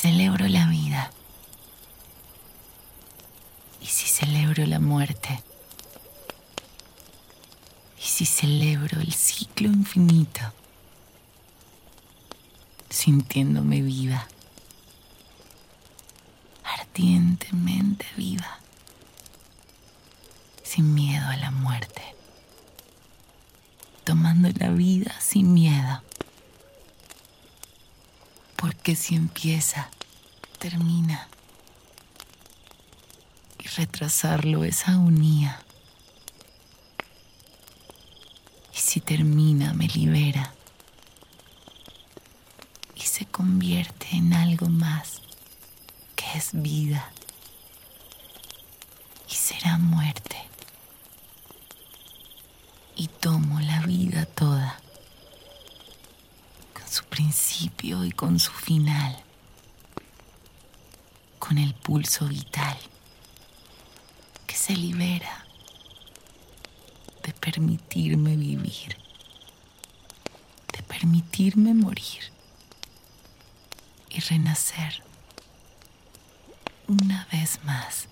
celebro la vida? ¿Y si celebro la muerte? ¿Y si celebro el ciclo infinito? Sintiéndome viva, ardientemente viva, sin miedo a la muerte, tomando la vida sin miedo. Porque si empieza, termina retrasarlo es agonía. Y si termina, me libera y se convierte en algo más que es vida y será muerte. Y tomo la vida toda, su principio y con su final, con el pulso vital se libera de permitirme vivir, de permitirme morir y renacer una vez más.